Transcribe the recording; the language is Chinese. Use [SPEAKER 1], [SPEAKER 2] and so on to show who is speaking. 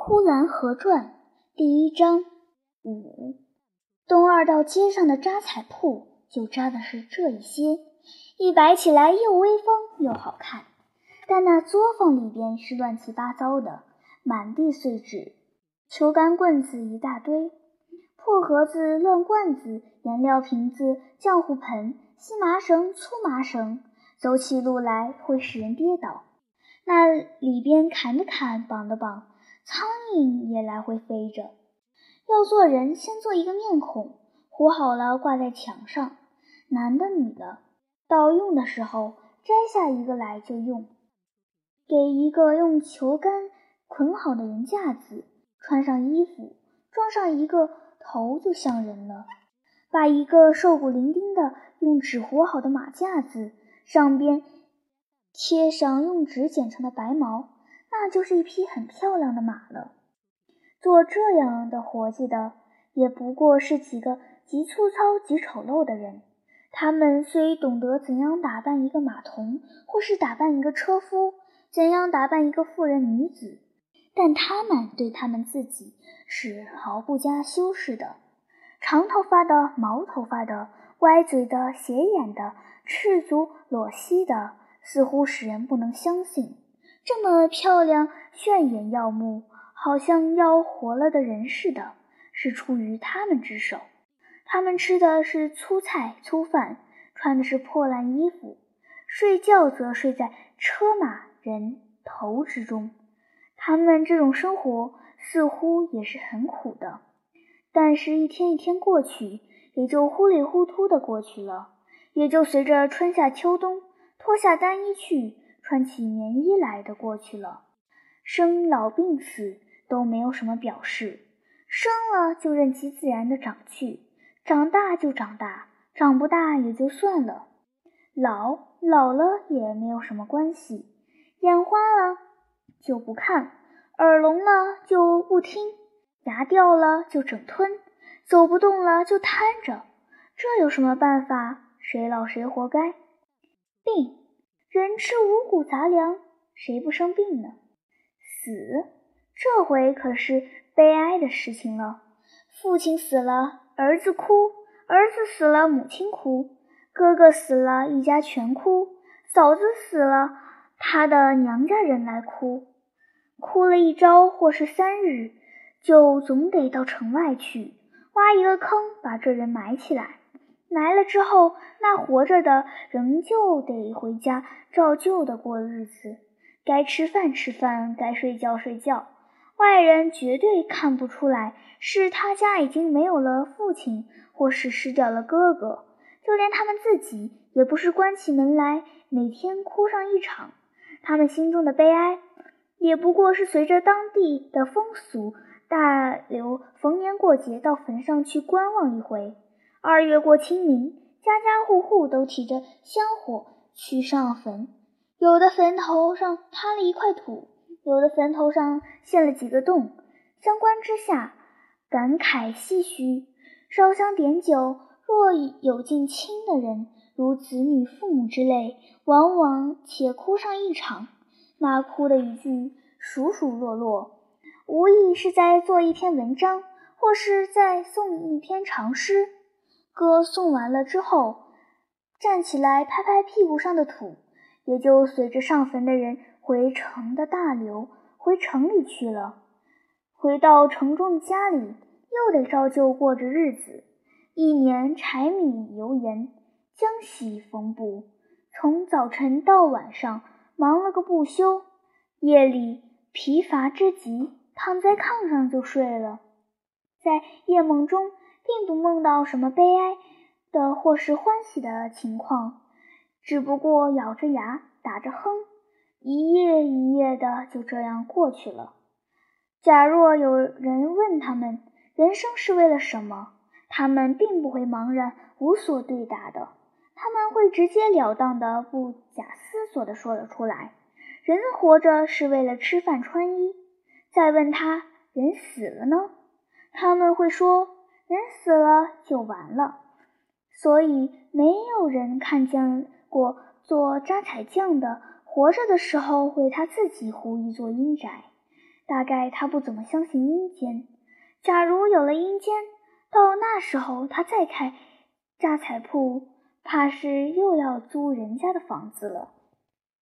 [SPEAKER 1] 呼兰河传》第一章五，东二道街上的扎彩铺就扎的是这一些，一摆起来又威风又好看。但那作坊里边是乱七八糟的，满地碎纸、球杆、棍子一大堆，破盒子、乱罐子、颜料瓶子、浆糊盆、细麻绳、粗麻绳，走起路来会使人跌倒。那里边砍的砍，绑的绑，苍蝇也来回飞着。要做人，先做一个面孔，糊好了挂在墙上。男的女的，到用的时候摘下一个来就用。给一个用球杆捆好的人架子，穿上衣服，装上一个头就像人了。把一个瘦骨伶仃的用纸糊好的马架子，上边。贴上用纸剪成的白毛，那就是一匹很漂亮的马了。做这样的活计的，也不过是几个极粗糙、极丑陋的人。他们虽懂得怎样打扮一个马童，或是打扮一个车夫，怎样打扮一个妇人女子，但他们对他们自己是毫不加修饰的。长头发的、毛头发的、歪嘴的、斜眼的、赤足裸膝的。似乎使人不能相信，这么漂亮、炫眼耀目，好像要活了的人似的，是出于他们之手。他们吃的是粗菜粗饭，穿的是破烂衣服，睡觉则睡在车马人头之中。他们这种生活似乎也是很苦的，但是一天一天过去，也就糊里糊涂的过去了，也就随着春夏秋冬。脱下单衣去，穿起棉衣来的过去了。生老病死都没有什么表示，生了就任其自然的长去，长大就长大，长不大也就算了。老老了也没有什么关系，眼花了就不看，耳聋了就不听，牙掉了就整吞，走不动了就瘫着，这有什么办法？谁老谁活该。病，人吃五谷杂粮，谁不生病呢？死，这回可是悲哀的事情了。父亲死了，儿子哭；儿子死了，母亲哭；哥哥死了，一家全哭；嫂子死了，他的娘家人来哭。哭了一朝或是三日，就总得到城外去挖一个坑，把这人埋起来。埋了之后，那活着的仍旧得回家照旧的过日子，该吃饭吃饭，该睡觉睡觉。外人绝对看不出来是他家已经没有了父亲，或是失掉了哥哥。就连他们自己，也不是关起门来每天哭上一场。他们心中的悲哀，也不过是随着当地的风俗，大流逢年过节到坟上去观望一回。二月过清明，家家户户都提着香火去上坟。有的坟头上塌了一块土，有的坟头上陷了几个洞。相关之下，感慨唏嘘，烧香点酒。若有近亲的人，如子女、父母之类，往往且哭上一场。那哭的语句数数落落，无疑是在做一篇文章，或是在诵一篇长诗。歌颂完了之后，站起来拍拍屁股上的土，也就随着上坟的人回城的大流回城里去了。回到城中的家里，又得照旧过着日子。一年柴米油盐，浆洗缝补，从早晨到晚上忙了个不休。夜里疲乏之极，躺在炕上就睡了。在夜梦中。并不梦到什么悲哀的或是欢喜的情况，只不过咬着牙打着哼，一夜一夜的就这样过去了。假若有人问他们人生是为了什么，他们并不会茫然无所对答的，他们会直截了当的、不假思索的说了出来：人活着是为了吃饭穿衣。再问他人死了呢，他们会说。人死了就完了，所以没有人看见过做扎彩匠的活着的时候为他自己糊一座阴宅。大概他不怎么相信阴间。假如有了阴间，到那时候他再开扎彩铺，怕是又要租人家的房子了。